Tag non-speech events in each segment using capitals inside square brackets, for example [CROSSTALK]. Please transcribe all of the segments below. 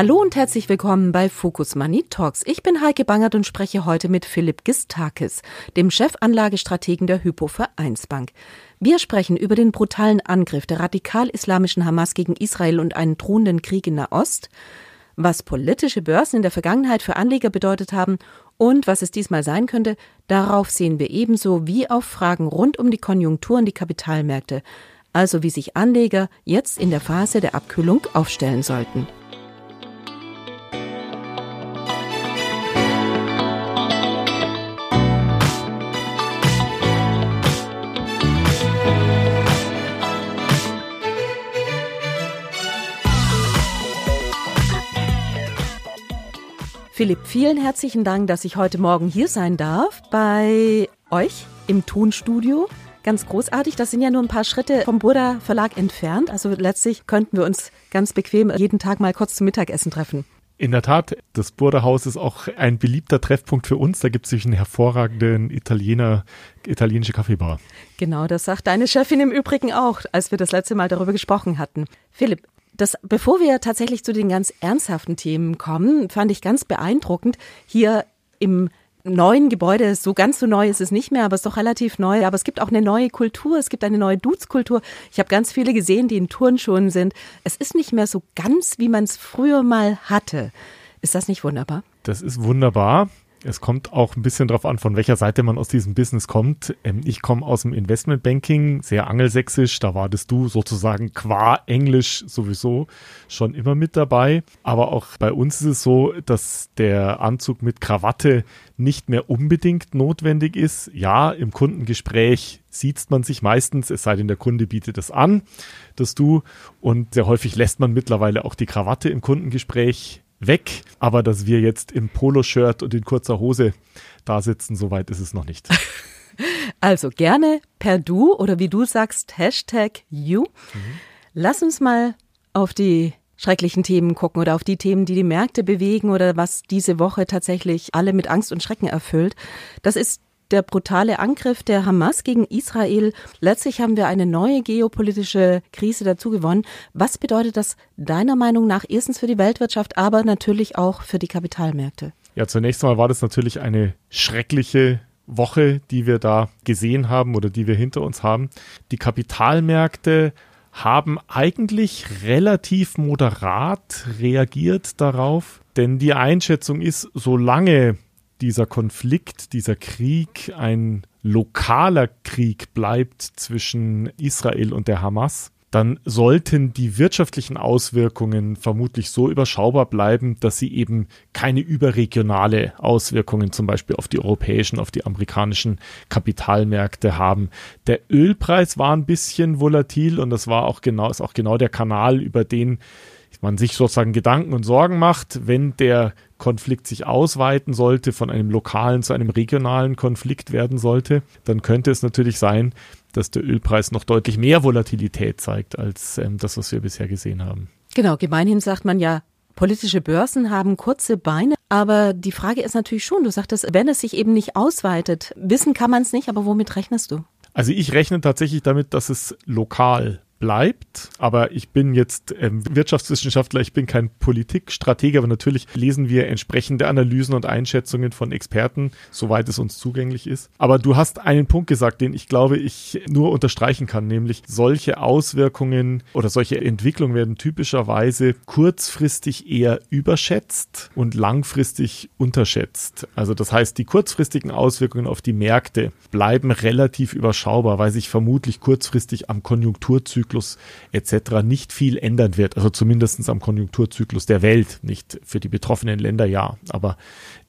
Hallo und herzlich willkommen bei Focus Money Talks. Ich bin Heike Bangert und spreche heute mit Philipp Gistakis, dem Chefanlagestrategen der Hypo Vereinsbank. Wir sprechen über den brutalen Angriff der radikal-islamischen Hamas gegen Israel und einen drohenden Krieg in Nahost, was politische Börsen in der Vergangenheit für Anleger bedeutet haben und was es diesmal sein könnte, darauf sehen wir ebenso wie auf Fragen rund um die Konjunktur und die Kapitalmärkte, also wie sich Anleger jetzt in der Phase der Abkühlung aufstellen sollten. Philipp, vielen herzlichen Dank, dass ich heute Morgen hier sein darf bei euch im Tonstudio. Ganz großartig. Das sind ja nur ein paar Schritte vom Burda Verlag entfernt. Also letztlich könnten wir uns ganz bequem jeden Tag mal kurz zum Mittagessen treffen. In der Tat, das Burda-Haus ist auch ein beliebter Treffpunkt für uns. Da gibt es einen hervorragenden Italiener, italienische Kaffeebar. Genau, das sagt deine Chefin im Übrigen auch, als wir das letzte Mal darüber gesprochen hatten. Philipp, das, bevor wir tatsächlich zu den ganz ernsthaften Themen kommen, fand ich ganz beeindruckend hier im neuen Gebäude, so ganz so neu ist es nicht mehr, aber es ist doch relativ neu. Aber es gibt auch eine neue Kultur, es gibt eine neue Dudes-Kultur. Ich habe ganz viele gesehen, die in Turnschuhen sind. Es ist nicht mehr so ganz, wie man es früher mal hatte. Ist das nicht wunderbar? Das ist wunderbar. Es kommt auch ein bisschen darauf an, von welcher Seite man aus diesem Business kommt. Ähm, ich komme aus dem Investmentbanking, sehr angelsächsisch. Da wartest du sozusagen qua Englisch sowieso schon immer mit dabei. Aber auch bei uns ist es so, dass der Anzug mit Krawatte nicht mehr unbedingt notwendig ist. Ja, im Kundengespräch sieht man sich meistens, es sei denn, der Kunde bietet es an, dass du und sehr häufig lässt man mittlerweile auch die Krawatte im Kundengespräch weg. Aber dass wir jetzt im Poloshirt und in kurzer Hose da sitzen, soweit ist es noch nicht. [LAUGHS] Also gerne per Du oder wie du sagst, Hashtag You. Mhm. Lass uns mal auf die schrecklichen Themen gucken oder auf die Themen, die die Märkte bewegen oder was diese Woche tatsächlich alle mit Angst und Schrecken erfüllt. Das ist der brutale Angriff der Hamas gegen Israel. Letztlich haben wir eine neue geopolitische Krise dazu gewonnen. Was bedeutet das deiner Meinung nach erstens für die Weltwirtschaft, aber natürlich auch für die Kapitalmärkte? Ja, zunächst einmal war das natürlich eine schreckliche Woche, die wir da gesehen haben oder die wir hinter uns haben. Die Kapitalmärkte haben eigentlich relativ moderat reagiert darauf, denn die Einschätzung ist, solange dieser Konflikt, dieser Krieg ein lokaler Krieg bleibt zwischen Israel und der Hamas, dann sollten die wirtschaftlichen Auswirkungen vermutlich so überschaubar bleiben, dass sie eben keine überregionale Auswirkungen zum Beispiel auf die europäischen, auf die amerikanischen Kapitalmärkte haben. Der Ölpreis war ein bisschen volatil und das war auch genau, ist auch genau der Kanal, über den man sich sozusagen Gedanken und Sorgen macht, wenn der Konflikt sich ausweiten sollte, von einem lokalen zu einem regionalen Konflikt werden sollte, dann könnte es natürlich sein, dass der Ölpreis noch deutlich mehr Volatilität zeigt als ähm, das, was wir bisher gesehen haben. Genau, gemeinhin sagt man ja, politische Börsen haben kurze Beine, aber die Frage ist natürlich schon, du sagtest, wenn es sich eben nicht ausweitet, wissen kann man es nicht, aber womit rechnest du? Also ich rechne tatsächlich damit, dass es lokal bleibt. Aber ich bin jetzt ähm, Wirtschaftswissenschaftler, ich bin kein Politikstratege, aber natürlich lesen wir entsprechende Analysen und Einschätzungen von Experten, soweit es uns zugänglich ist. Aber du hast einen Punkt gesagt, den ich glaube, ich nur unterstreichen kann, nämlich solche Auswirkungen oder solche Entwicklungen werden typischerweise kurzfristig eher überschätzt und langfristig unterschätzt. Also das heißt, die kurzfristigen Auswirkungen auf die Märkte bleiben relativ überschaubar, weil sich vermutlich kurzfristig am Konjunkturzyklus Konjunkturzyklus etc. nicht viel ändern wird. Also zumindest am Konjunkturzyklus der Welt. Nicht für die betroffenen Länder ja, aber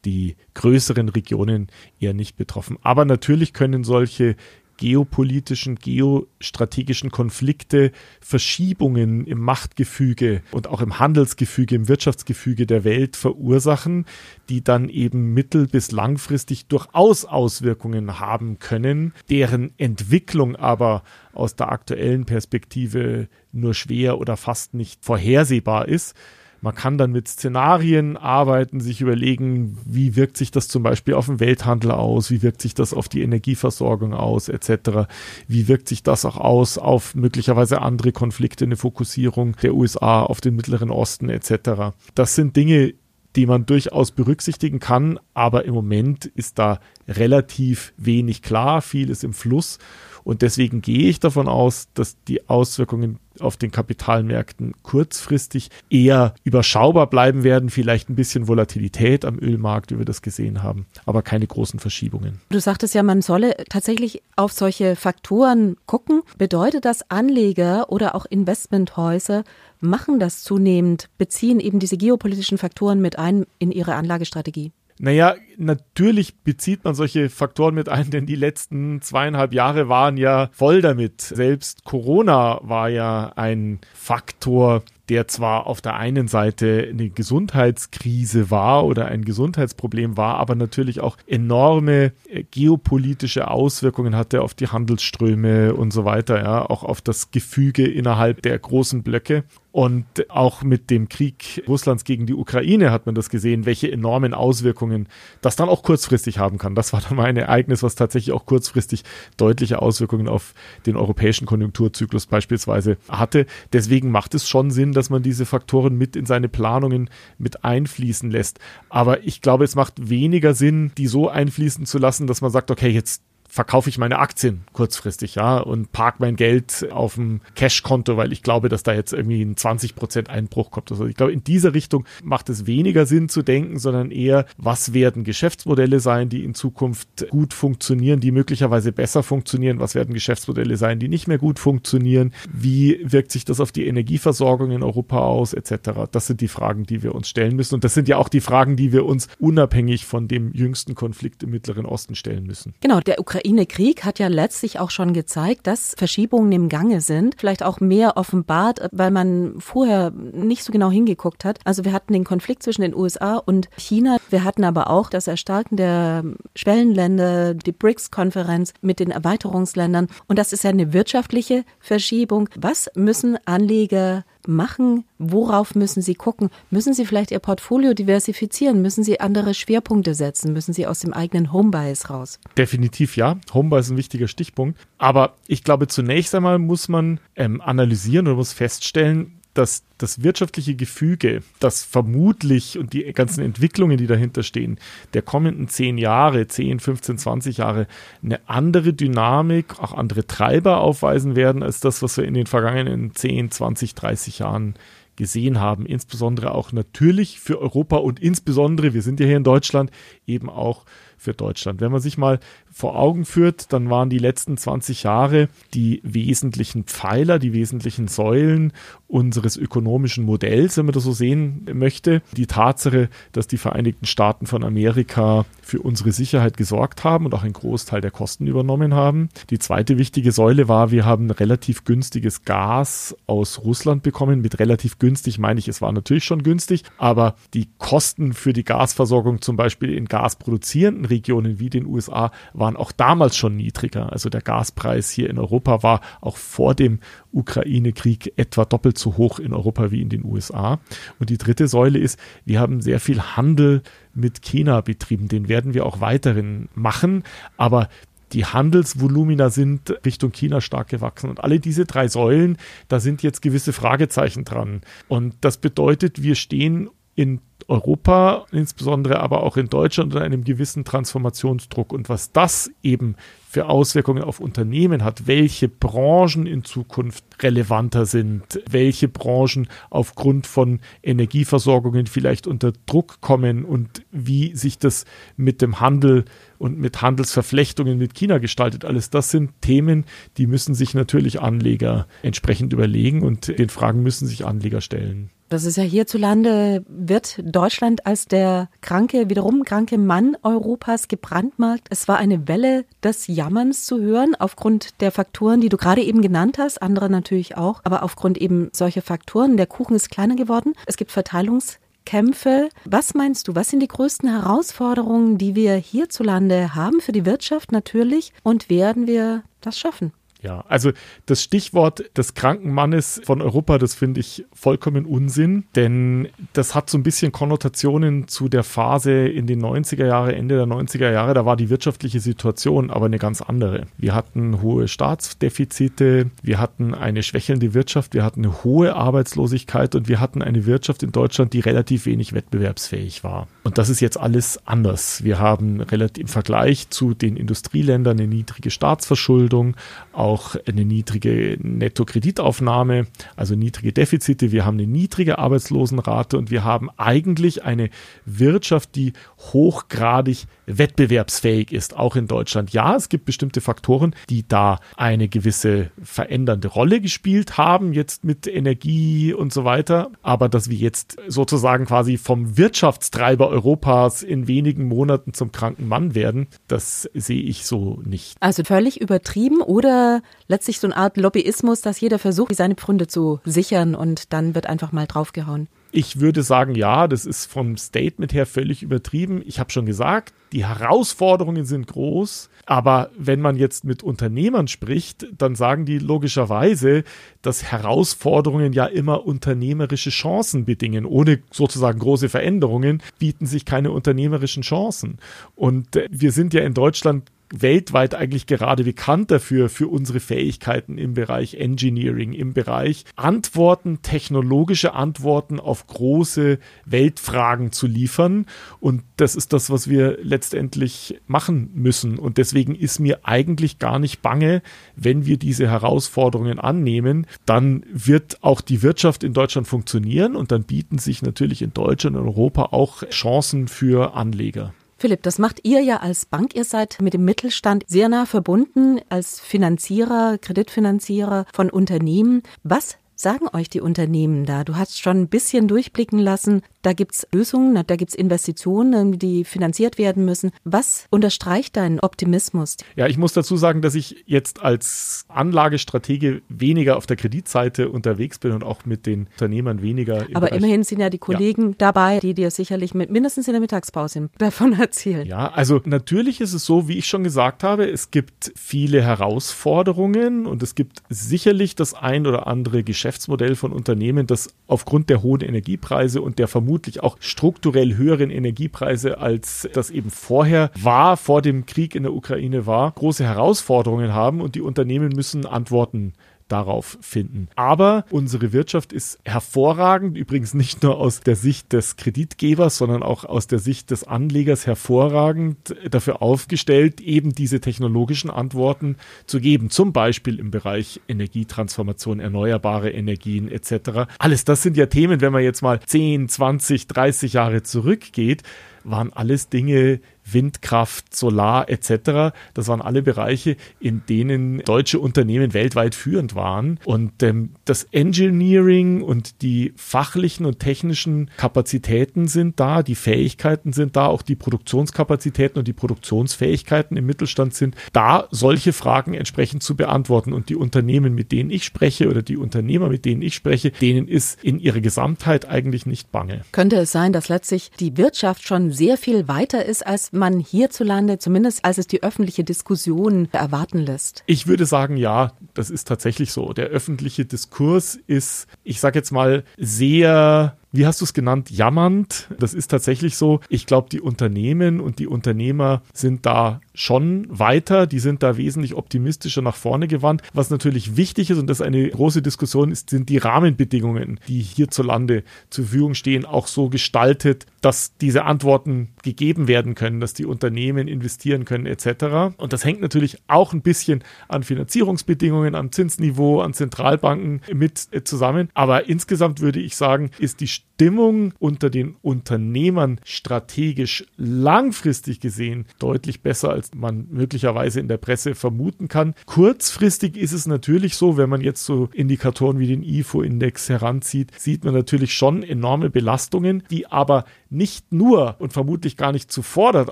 die größeren Regionen eher nicht betroffen. Aber natürlich können solche geopolitischen, geostrategischen Konflikte Verschiebungen im Machtgefüge und auch im Handelsgefüge, im Wirtschaftsgefüge der Welt verursachen, die dann eben mittel- bis langfristig durchaus Auswirkungen haben können, deren Entwicklung aber aus der aktuellen Perspektive nur schwer oder fast nicht vorhersehbar ist. Man kann dann mit Szenarien arbeiten, sich überlegen, wie wirkt sich das zum Beispiel auf den Welthandel aus, wie wirkt sich das auf die Energieversorgung aus, etc. Wie wirkt sich das auch aus auf möglicherweise andere Konflikte, eine Fokussierung der USA auf den Mittleren Osten, etc. Das sind Dinge, die man durchaus berücksichtigen kann, aber im Moment ist da relativ wenig klar, viel ist im Fluss und deswegen gehe ich davon aus, dass die Auswirkungen auf den Kapitalmärkten kurzfristig eher überschaubar bleiben werden, vielleicht ein bisschen Volatilität am Ölmarkt, wie wir das gesehen haben, aber keine großen Verschiebungen. Du sagtest ja, man solle tatsächlich auf solche Faktoren gucken. Bedeutet das, Anleger oder auch Investmenthäuser machen das zunehmend, beziehen eben diese geopolitischen Faktoren mit ein in ihre Anlagestrategie? Naja, natürlich bezieht man solche Faktoren mit ein, denn die letzten zweieinhalb Jahre waren ja voll damit. Selbst Corona war ja ein Faktor, der zwar auf der einen Seite eine Gesundheitskrise war oder ein Gesundheitsproblem war, aber natürlich auch enorme äh, geopolitische Auswirkungen hatte auf die Handelsströme und so weiter, ja, auch auf das Gefüge innerhalb der großen Blöcke. Und auch mit dem Krieg Russlands gegen die Ukraine hat man das gesehen, welche enormen Auswirkungen das dann auch kurzfristig haben kann. Das war dann mal ein Ereignis, was tatsächlich auch kurzfristig deutliche Auswirkungen auf den europäischen Konjunkturzyklus beispielsweise hatte. Deswegen macht es schon Sinn, dass man diese Faktoren mit in seine Planungen mit einfließen lässt. Aber ich glaube, es macht weniger Sinn, die so einfließen zu lassen, dass man sagt, okay, jetzt verkaufe ich meine Aktien kurzfristig, ja, und park mein Geld auf dem Cash-Konto, weil ich glaube, dass da jetzt irgendwie ein 20% Einbruch kommt. Also ich glaube, in dieser Richtung macht es weniger Sinn zu denken, sondern eher, was werden Geschäftsmodelle sein, die in Zukunft gut funktionieren, die möglicherweise besser funktionieren, was werden Geschäftsmodelle sein, die nicht mehr gut funktionieren, wie wirkt sich das auf die Energieversorgung in Europa aus, etc. Das sind die Fragen, die wir uns stellen müssen. Und das sind ja auch die Fragen, die wir uns unabhängig von dem jüngsten Konflikt im Mittleren Osten stellen müssen. Genau, der Ukraine Ukraine-Krieg hat ja letztlich auch schon gezeigt, dass Verschiebungen im Gange sind, vielleicht auch mehr offenbart, weil man vorher nicht so genau hingeguckt hat. Also wir hatten den Konflikt zwischen den USA und China. Wir hatten aber auch das Erstarken der Schwellenländer, die BRICS-Konferenz mit den Erweiterungsländern. Und das ist ja eine wirtschaftliche Verschiebung. Was müssen Anleger machen? Worauf müssen Sie gucken? Müssen Sie vielleicht Ihr Portfolio diversifizieren? Müssen Sie andere Schwerpunkte setzen? Müssen Sie aus dem eigenen Homebias raus? Definitiv ja. Homebias ist ein wichtiger Stichpunkt. Aber ich glaube, zunächst einmal muss man ähm, analysieren oder muss feststellen, dass das wirtschaftliche Gefüge, das vermutlich und die ganzen Entwicklungen, die dahinter stehen, der kommenden zehn Jahre, 10, 15, 20 Jahre, eine andere Dynamik, auch andere Treiber aufweisen werden, als das, was wir in den vergangenen 10, 20, 30 Jahren gesehen haben. Insbesondere auch natürlich für Europa und insbesondere, wir sind ja hier in Deutschland, eben auch für Deutschland. Wenn man sich mal vor Augen führt, dann waren die letzten 20 Jahre die wesentlichen Pfeiler, die wesentlichen Säulen unseres ökonomischen Modells, wenn man das so sehen möchte. Die Tatsache, dass die Vereinigten Staaten von Amerika für unsere Sicherheit gesorgt haben und auch einen Großteil der Kosten übernommen haben. Die zweite wichtige Säule war, wir haben relativ günstiges Gas aus Russland bekommen. Mit relativ günstig meine ich, es war natürlich schon günstig, aber die Kosten für die Gasversorgung zum Beispiel in gasproduzierenden Regionen wie den USA waren auch damals schon niedriger. Also der Gaspreis hier in Europa war auch vor dem Ukraine-Krieg etwa doppelt so hoch in Europa wie in den USA. Und die dritte Säule ist, wir haben sehr viel Handel mit China betrieben. Den werden wir auch weiterhin machen. Aber die Handelsvolumina sind Richtung China stark gewachsen. Und alle diese drei Säulen, da sind jetzt gewisse Fragezeichen dran. Und das bedeutet, wir stehen in Europa, insbesondere aber auch in Deutschland unter einem gewissen Transformationsdruck. Und was das eben für Auswirkungen auf Unternehmen hat, welche Branchen in Zukunft relevanter sind, welche Branchen aufgrund von Energieversorgungen vielleicht unter Druck kommen und wie sich das mit dem Handel und mit Handelsverflechtungen mit China gestaltet. Alles das sind Themen, die müssen sich natürlich Anleger entsprechend überlegen und den Fragen müssen sich Anleger stellen. Das ist ja hierzulande, wird Deutschland als der kranke, wiederum kranke Mann Europas gebrandmarkt. Es war eine Welle des Jammerns zu hören, aufgrund der Faktoren, die du gerade eben genannt hast, andere natürlich auch, aber aufgrund eben solcher Faktoren. Der Kuchen ist kleiner geworden. Es gibt Verteilungskämpfe. Was meinst du, was sind die größten Herausforderungen, die wir hierzulande haben für die Wirtschaft natürlich und werden wir das schaffen? Ja, also das Stichwort des kranken Mannes von Europa, das finde ich vollkommen Unsinn, denn das hat so ein bisschen Konnotationen zu der Phase in den 90er Jahre, Ende der 90er Jahre, da war die wirtschaftliche Situation aber eine ganz andere. Wir hatten hohe Staatsdefizite, wir hatten eine schwächelnde Wirtschaft, wir hatten eine hohe Arbeitslosigkeit und wir hatten eine Wirtschaft in Deutschland, die relativ wenig wettbewerbsfähig war. Und das ist jetzt alles anders. Wir haben relativ im Vergleich zu den Industrieländern eine niedrige Staatsverschuldung, auch eine niedrige Nettokreditaufnahme, also niedrige Defizite. Wir haben eine niedrige Arbeitslosenrate und wir haben eigentlich eine Wirtschaft, die hochgradig wettbewerbsfähig ist, auch in Deutschland. Ja, es gibt bestimmte Faktoren, die da eine gewisse verändernde Rolle gespielt haben, jetzt mit Energie und so weiter. Aber dass wir jetzt sozusagen quasi vom Wirtschaftstreiber Europas in wenigen Monaten zum kranken Mann werden, das sehe ich so nicht. Also völlig übertrieben oder letztlich so eine Art Lobbyismus, dass jeder versucht, seine Pfründe zu sichern und dann wird einfach mal draufgehauen? Ich würde sagen, ja, das ist vom Statement her völlig übertrieben. Ich habe schon gesagt, die Herausforderungen sind groß, aber wenn man jetzt mit Unternehmern spricht, dann sagen die logischerweise, dass Herausforderungen ja immer unternehmerische Chancen bedingen. Ohne sozusagen große Veränderungen bieten sich keine unternehmerischen Chancen. Und äh, wir sind ja in Deutschland weltweit eigentlich gerade bekannt dafür, für unsere Fähigkeiten im Bereich Engineering, im Bereich Antworten, technologische Antworten auf große Weltfragen zu liefern. Und das ist das, was wir letztendlich machen müssen. Und deswegen ist mir eigentlich gar nicht bange, wenn wir diese Herausforderungen annehmen, dann wird auch die Wirtschaft in Deutschland funktionieren und dann bieten sich natürlich in Deutschland und Europa auch Chancen für Anleger. Philipp, das macht ihr ja als Bank. Ihr seid mit dem Mittelstand sehr nah verbunden als Finanzierer, Kreditfinanzierer von Unternehmen. Was sagen euch die Unternehmen da? Du hast schon ein bisschen durchblicken lassen, da gibt es Lösungen, da gibt es Investitionen, die finanziert werden müssen. Was unterstreicht deinen Optimismus? Ja, ich muss dazu sagen, dass ich jetzt als Anlagestratege weniger auf der Kreditseite unterwegs bin und auch mit den Unternehmern weniger. Aber Bereich. immerhin sind ja die Kollegen ja. dabei, die dir sicherlich mit mindestens in der Mittagspause davon erzählen. Ja, also natürlich ist es so, wie ich schon gesagt habe, es gibt viele Herausforderungen und es gibt sicherlich das ein oder andere Geschäftsmodell von Unternehmen, das aufgrund der hohen Energiepreise und der Vermutung vermutlich auch strukturell höheren Energiepreise, als das eben vorher war, vor dem Krieg in der Ukraine war, große Herausforderungen haben und die Unternehmen müssen Antworten darauf finden. Aber unsere Wirtschaft ist hervorragend, übrigens nicht nur aus der Sicht des Kreditgebers, sondern auch aus der Sicht des Anlegers hervorragend dafür aufgestellt, eben diese technologischen Antworten zu geben, zum Beispiel im Bereich Energietransformation, erneuerbare Energien etc. Alles das sind ja Themen, wenn man jetzt mal 10, 20, 30 Jahre zurückgeht, waren alles Dinge, Windkraft, Solar etc. Das waren alle Bereiche, in denen deutsche Unternehmen weltweit führend waren. Und ähm, das Engineering und die fachlichen und technischen Kapazitäten sind da, die Fähigkeiten sind da, auch die Produktionskapazitäten und die Produktionsfähigkeiten im Mittelstand sind da, solche Fragen entsprechend zu beantworten. Und die Unternehmen, mit denen ich spreche oder die Unternehmer, mit denen ich spreche, denen ist in ihrer Gesamtheit eigentlich nicht bange. Könnte es sein, dass letztlich die Wirtschaft schon sehr viel weiter ist als man hierzulande, zumindest als es die öffentliche Diskussion erwarten lässt? Ich würde sagen, ja, das ist tatsächlich so. Der öffentliche Diskurs ist, ich sage jetzt mal, sehr wie hast du es genannt, jammernd. Das ist tatsächlich so. Ich glaube, die Unternehmen und die Unternehmer sind da schon weiter. Die sind da wesentlich optimistischer nach vorne gewandt. Was natürlich wichtig ist, und das eine große Diskussion ist, sind die Rahmenbedingungen, die hierzulande zur Verfügung stehen, auch so gestaltet, dass diese Antworten gegeben werden können, dass die Unternehmen investieren können etc. Und das hängt natürlich auch ein bisschen an Finanzierungsbedingungen, am Zinsniveau, an Zentralbanken mit zusammen. Aber insgesamt würde ich sagen, ist die Stimmung unter den Unternehmern strategisch langfristig gesehen deutlich besser, als man möglicherweise in der Presse vermuten kann. Kurzfristig ist es natürlich so, wenn man jetzt so Indikatoren wie den IFO-Index heranzieht, sieht man natürlich schon enorme Belastungen, die aber nicht nur und vermutlich gar nicht zuvordert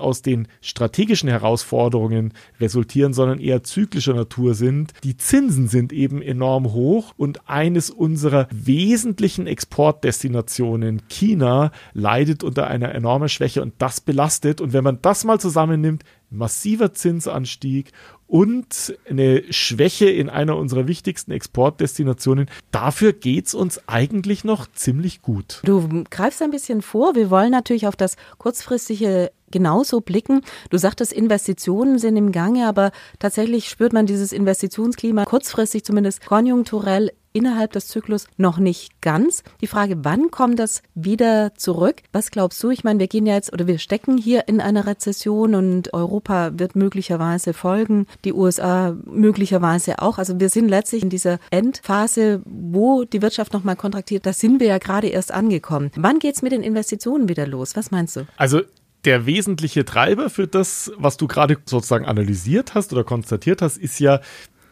aus den strategischen Herausforderungen resultieren, sondern eher zyklischer Natur sind. Die Zinsen sind eben enorm hoch und eines unserer wesentlichen Exportdestinationen, China, leidet unter einer enormen Schwäche und das belastet. Und wenn man das mal zusammennimmt, massiver Zinsanstieg und eine Schwäche in einer unserer wichtigsten Exportdestinationen. Dafür geht es uns eigentlich noch ziemlich gut. Du greifst ein bisschen vor. Wir wollen natürlich auf das kurzfristige genauso blicken. Du sagtest, Investitionen sind im Gange, aber tatsächlich spürt man dieses Investitionsklima kurzfristig zumindest konjunkturell innerhalb des Zyklus noch nicht ganz. Die Frage, wann kommt das wieder zurück? Was glaubst du? Ich meine, wir gehen ja jetzt oder wir stecken hier in einer Rezession und Europa wird möglicherweise folgen, die USA möglicherweise auch. Also wir sind letztlich in dieser Endphase, wo die Wirtschaft nochmal kontraktiert. Da sind wir ja gerade erst angekommen. Wann geht es mit den Investitionen wieder los? Was meinst du? Also der wesentliche Treiber für das, was du gerade sozusagen analysiert hast oder konstatiert hast, ist ja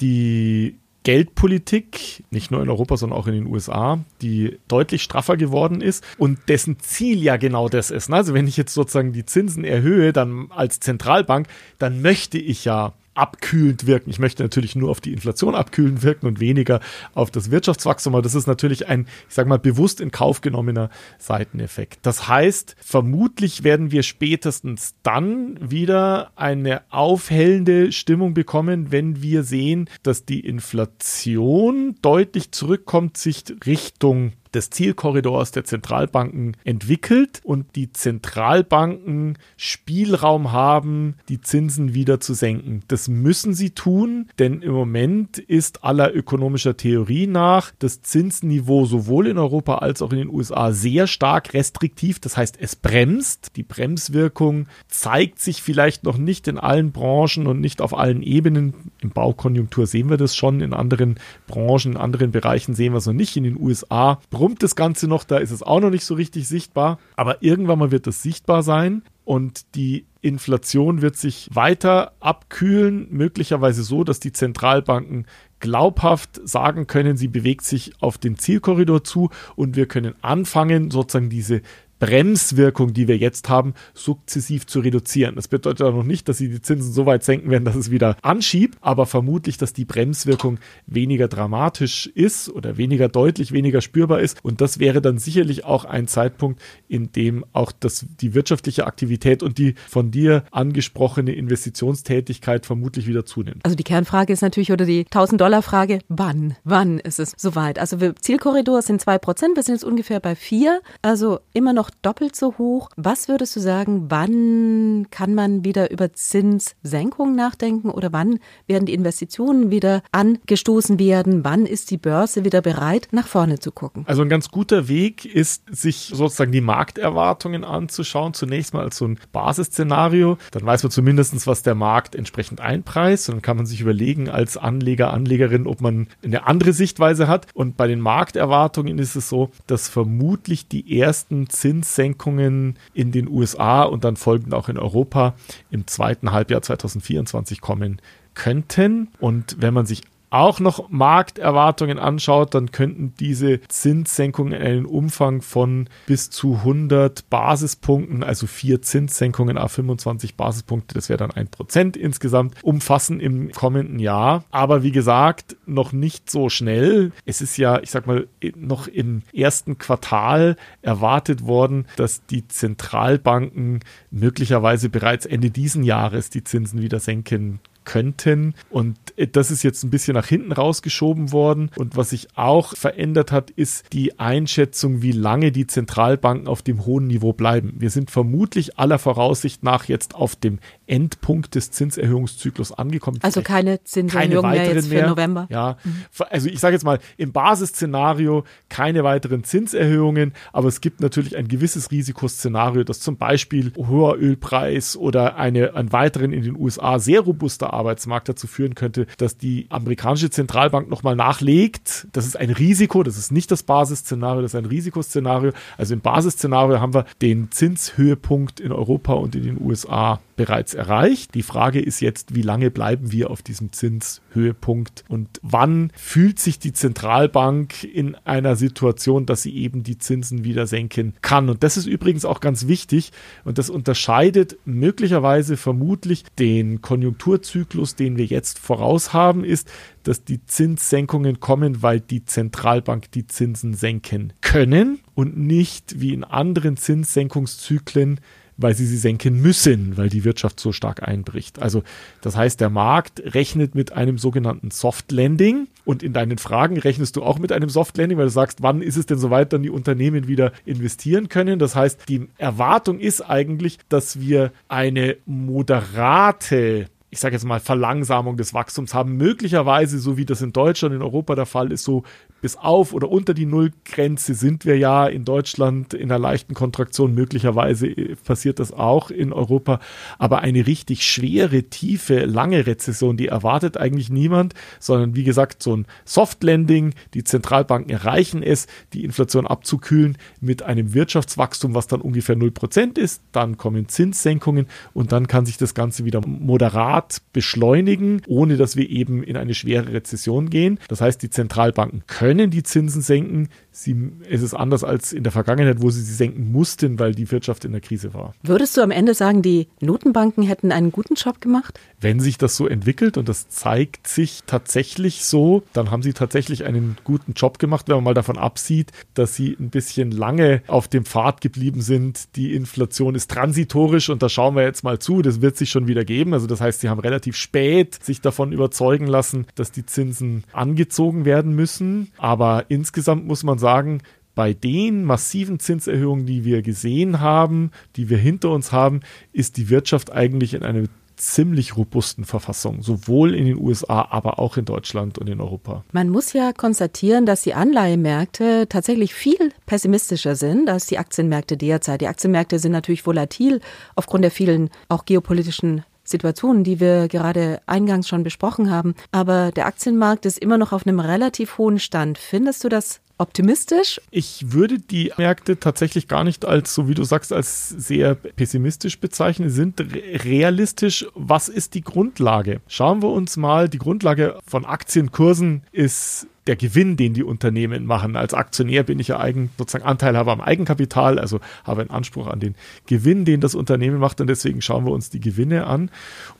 die Geldpolitik, nicht nur in Europa, sondern auch in den USA, die deutlich straffer geworden ist und dessen Ziel ja genau das ist. Also wenn ich jetzt sozusagen die Zinsen erhöhe, dann als Zentralbank, dann möchte ich ja abkühlend wirken. Ich möchte natürlich nur auf die Inflation abkühlend wirken und weniger auf das Wirtschaftswachstum. Aber das ist natürlich ein, ich sage mal, bewusst in Kauf genommener Seiteneffekt. Das heißt, vermutlich werden wir spätestens dann wieder eine aufhellende Stimmung bekommen, wenn wir sehen, dass die Inflation deutlich zurückkommt, sich Richtung des Zielkorridors der Zentralbanken entwickelt und die Zentralbanken Spielraum haben, die Zinsen wieder zu senken. Das müssen sie tun, denn im Moment ist aller ökonomischer Theorie nach das Zinsniveau sowohl in Europa als auch in den USA sehr stark restriktiv. Das heißt, es bremst. Die Bremswirkung zeigt sich vielleicht noch nicht in allen Branchen und nicht auf allen Ebenen. Im Baukonjunktur sehen wir das schon, in anderen Branchen, in anderen Bereichen sehen wir es noch nicht. In den USA brummt das Ganze noch, da ist es auch noch nicht so richtig sichtbar, aber irgendwann mal wird das sichtbar sein und die Inflation wird sich weiter abkühlen, möglicherweise so, dass die Zentralbanken glaubhaft sagen können, sie bewegt sich auf den Zielkorridor zu und wir können anfangen, sozusagen diese Bremswirkung, die wir jetzt haben, sukzessiv zu reduzieren. Das bedeutet auch noch nicht, dass sie die Zinsen so weit senken werden, dass es wieder anschiebt, aber vermutlich, dass die Bremswirkung weniger dramatisch ist oder weniger deutlich, weniger spürbar ist. Und das wäre dann sicherlich auch ein Zeitpunkt, in dem auch das, die wirtschaftliche Aktivität und die von dir angesprochene Investitionstätigkeit vermutlich wieder zunimmt. Also die Kernfrage ist natürlich oder die 1000-Dollar-Frage, wann? Wann ist es soweit? Also wir, Zielkorridor sind zwei Prozent, wir sind jetzt ungefähr bei vier, also immer noch noch doppelt so hoch. Was würdest du sagen, wann kann man wieder über Zinssenkungen nachdenken oder wann werden die Investitionen wieder angestoßen werden? Wann ist die Börse wieder bereit, nach vorne zu gucken? Also ein ganz guter Weg ist, sich sozusagen die Markterwartungen anzuschauen. Zunächst mal als so ein Basisszenario. Dann weiß man zumindest, was der Markt entsprechend einpreist. Und dann kann man sich überlegen als Anleger, Anlegerin, ob man eine andere Sichtweise hat. Und bei den Markterwartungen ist es so, dass vermutlich die ersten Zinsen Zinssenkungen in den USA und dann folgend auch in Europa im zweiten Halbjahr 2024 kommen könnten. Und wenn man sich auch noch Markterwartungen anschaut, dann könnten diese Zinssenkungen einen Umfang von bis zu 100 Basispunkten, also vier Zinssenkungen auf 25 Basispunkte, das wäre dann ein Prozent insgesamt, umfassen im kommenden Jahr. Aber wie gesagt, noch nicht so schnell. Es ist ja, ich sag mal, noch im ersten Quartal erwartet worden, dass die Zentralbanken möglicherweise bereits Ende diesen Jahres die Zinsen wieder senken könnten. Und das ist jetzt ein bisschen nach hinten rausgeschoben worden. Und was sich auch verändert hat, ist die Einschätzung, wie lange die Zentralbanken auf dem hohen Niveau bleiben. Wir sind vermutlich aller Voraussicht nach jetzt auf dem Endpunkt des Zinserhöhungszyklus angekommen. Also keine Zinserhöhung mehr jetzt für mehr. November. Ja, mhm. also ich sage jetzt mal im Basisszenario keine weiteren Zinserhöhungen, aber es gibt natürlich ein gewisses Risikoszenario, dass zum Beispiel hoher Ölpreis oder eine, ein weiteren in den USA sehr robuster Arbeitsmarkt dazu führen könnte, dass die amerikanische Zentralbank nochmal nachlegt. Das ist ein Risiko, das ist nicht das Basisszenario, das ist ein Risikoszenario. Also im Basisszenario haben wir den Zinshöhepunkt in Europa und in den USA bereits erreicht. Die Frage ist jetzt, wie lange bleiben wir auf diesem Zinshöhepunkt und wann fühlt sich die Zentralbank in einer Situation, dass sie eben die Zinsen wieder senken kann. Und das ist übrigens auch ganz wichtig und das unterscheidet möglicherweise vermutlich den Konjunkturzyklus, den wir jetzt voraus haben, ist, dass die Zinssenkungen kommen, weil die Zentralbank die Zinsen senken können und nicht wie in anderen Zinssenkungszyklen weil sie sie senken müssen, weil die Wirtschaft so stark einbricht. Also das heißt, der Markt rechnet mit einem sogenannten Soft Landing und in deinen Fragen rechnest du auch mit einem Soft Landing, weil du sagst, wann ist es denn soweit, dann die Unternehmen wieder investieren können. Das heißt, die Erwartung ist eigentlich, dass wir eine moderate ich sage jetzt mal, Verlangsamung des Wachstums haben. Möglicherweise, so wie das in Deutschland, in Europa der Fall ist, so bis auf oder unter die Nullgrenze sind wir ja in Deutschland in einer leichten Kontraktion. Möglicherweise äh, passiert das auch in Europa. Aber eine richtig schwere, tiefe, lange Rezession, die erwartet eigentlich niemand, sondern wie gesagt, so ein Soft Landing. Die Zentralbanken erreichen es, die Inflation abzukühlen mit einem Wirtschaftswachstum, was dann ungefähr 0% ist. Dann kommen Zinssenkungen und dann kann sich das Ganze wieder moderat beschleunigen, ohne dass wir eben in eine schwere Rezession gehen. Das heißt, die Zentralbanken können können die Zinsen senken. Sie, es ist anders als in der Vergangenheit, wo sie sie senken mussten, weil die Wirtschaft in der Krise war. Würdest du am Ende sagen, die Notenbanken hätten einen guten Job gemacht? Wenn sich das so entwickelt und das zeigt sich tatsächlich so, dann haben sie tatsächlich einen guten Job gemacht, wenn man mal davon absieht, dass sie ein bisschen lange auf dem Pfad geblieben sind. Die Inflation ist transitorisch und da schauen wir jetzt mal zu. Das wird sich schon wieder geben. Also das heißt, sie haben relativ spät sich davon überzeugen lassen, dass die Zinsen angezogen werden müssen. Aber insgesamt muss man sagen, bei den massiven Zinserhöhungen, die wir gesehen haben, die wir hinter uns haben, ist die Wirtschaft eigentlich in einer ziemlich robusten Verfassung, sowohl in den USA, aber auch in Deutschland und in Europa. Man muss ja konstatieren, dass die Anleihemärkte tatsächlich viel pessimistischer sind als die Aktienmärkte derzeit. Die Aktienmärkte sind natürlich volatil aufgrund der vielen auch geopolitischen Situationen, die wir gerade eingangs schon besprochen haben. Aber der Aktienmarkt ist immer noch auf einem relativ hohen Stand. Findest du das optimistisch? Ich würde die Märkte tatsächlich gar nicht als, so wie du sagst, als sehr pessimistisch bezeichnen. Sie sind realistisch. Was ist die Grundlage? Schauen wir uns mal, die Grundlage von Aktienkursen ist der Gewinn, den die Unternehmen machen. Als Aktionär bin ich ja eigen, sozusagen Anteilhaber am Eigenkapital, also habe einen Anspruch an den Gewinn, den das Unternehmen macht und deswegen schauen wir uns die Gewinne an.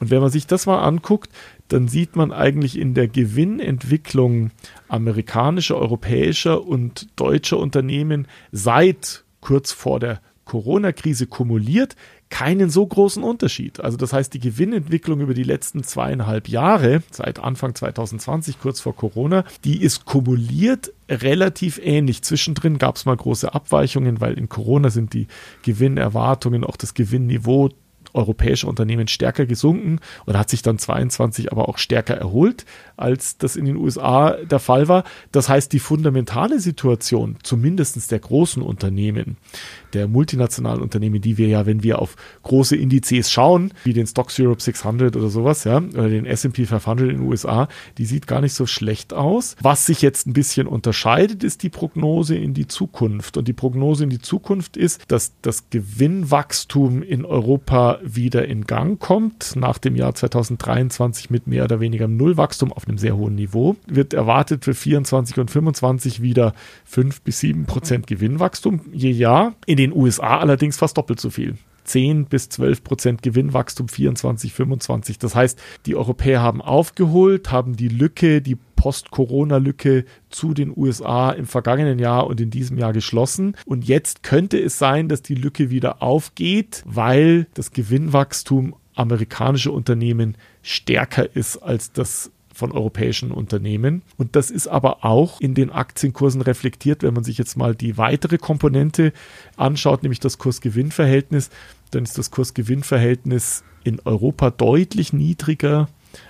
Und wenn man sich das mal anguckt, dann sieht man eigentlich in der Gewinnentwicklung amerikanischer, europäischer und deutscher Unternehmen seit kurz vor der Corona-Krise kumuliert keinen so großen Unterschied. Also das heißt, die Gewinnentwicklung über die letzten zweieinhalb Jahre, seit Anfang 2020, kurz vor Corona, die ist kumuliert relativ ähnlich. Zwischendrin gab es mal große Abweichungen, weil in Corona sind die Gewinnerwartungen, auch das Gewinnniveau europäischer Unternehmen stärker gesunken und hat sich dann 22 aber auch stärker erholt, als das in den USA der Fall war. Das heißt, die fundamentale Situation, zumindest der großen Unternehmen, der multinationalen Unternehmen, die wir ja, wenn wir auf große Indizes schauen, wie den Stocks Europe 600 oder sowas, ja, oder den S&P 500 in den USA, die sieht gar nicht so schlecht aus. Was sich jetzt ein bisschen unterscheidet, ist die Prognose in die Zukunft. Und die Prognose in die Zukunft ist, dass das Gewinnwachstum in Europa wieder in Gang kommt, nach dem Jahr 2023 mit mehr oder weniger Nullwachstum auf einem sehr hohen Niveau. Wird erwartet für 24 und 25 wieder 5 bis 7 Prozent Gewinnwachstum je Jahr. In den USA allerdings fast doppelt so viel. 10 bis 12 Prozent Gewinnwachstum 24, 25. Das heißt, die Europäer haben aufgeholt, haben die Lücke, die Post-Corona-Lücke zu den USA im vergangenen Jahr und in diesem Jahr geschlossen. Und jetzt könnte es sein, dass die Lücke wieder aufgeht, weil das Gewinnwachstum amerikanischer Unternehmen stärker ist als das von europäischen Unternehmen. Und das ist aber auch in den Aktienkursen reflektiert, wenn man sich jetzt mal die weitere Komponente anschaut, nämlich das Kurs-Gewinn-Verhältnis, dann ist das Kurs-Gewinn-Verhältnis in Europa deutlich niedriger